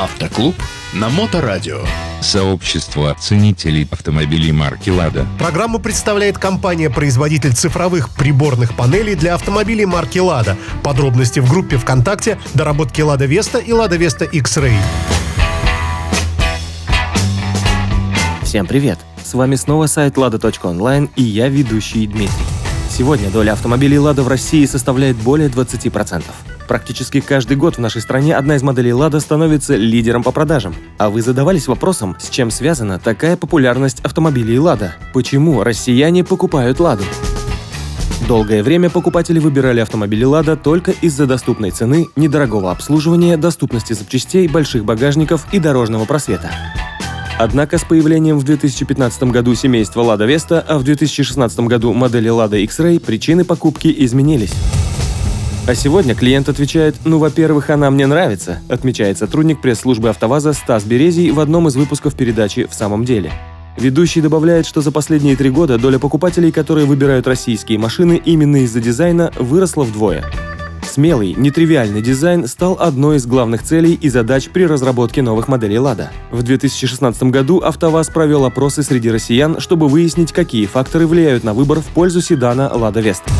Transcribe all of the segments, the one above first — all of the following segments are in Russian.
Автоклуб на Моторадио. Сообщество ценителей автомобилей марки «Лада». Программу представляет компания-производитель цифровых приборных панелей для автомобилей марки «Лада». Подробности в группе ВКонтакте «Доработки Лада Веста» и «Лада Веста X-Ray». Всем привет! С вами снова сайт lada.online и я ведущий Дмитрий. Сегодня доля автомобилей «Лада» в России составляет более 20%. Практически каждый год в нашей стране одна из моделей «Лада» становится лидером по продажам. А вы задавались вопросом, с чем связана такая популярность автомобилей «Лада»? Почему россияне покупают «Ладу»? Долгое время покупатели выбирали автомобили «Лада» только из-за доступной цены, недорогого обслуживания, доступности запчастей, больших багажников и дорожного просвета. Однако с появлением в 2015 году семейства «Лада Веста», а в 2016 году модели «Лада X-Ray» причины покупки изменились. А сегодня клиент отвечает «Ну, во-первых, она мне нравится», отмечает сотрудник пресс-службы «АвтоВАЗа» Стас Березий в одном из выпусков передачи «В самом деле». Ведущий добавляет, что за последние три года доля покупателей, которые выбирают российские машины именно из-за дизайна, выросла вдвое. Смелый, нетривиальный дизайн стал одной из главных целей и задач при разработке новых моделей «Лада». В 2016 году «АвтоВАЗ» провел опросы среди россиян, чтобы выяснить, какие факторы влияют на выбор в пользу седана «Лада Веста».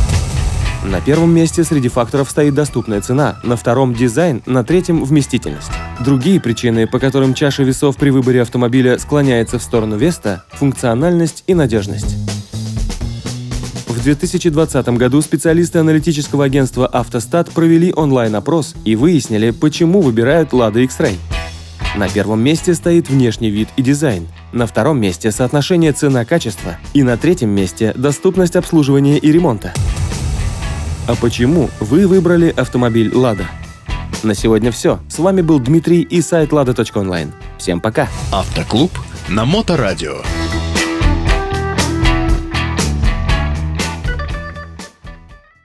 На первом месте среди факторов стоит доступная цена, на втором – дизайн, на третьем – вместительность. Другие причины, по которым чаша весов при выборе автомобиля склоняется в сторону Веста – функциональность и надежность. В 2020 году специалисты аналитического агентства «Автостат» провели онлайн-опрос и выяснили, почему выбирают «Лада X-Ray». На первом месте стоит внешний вид и дизайн, на втором месте соотношение цена-качество и на третьем месте доступность обслуживания и ремонта. А почему вы выбрали автомобиль «Лада»? На сегодня все. С вами был Дмитрий и сайт lada.online. Всем пока. Автоклуб на Моторадио.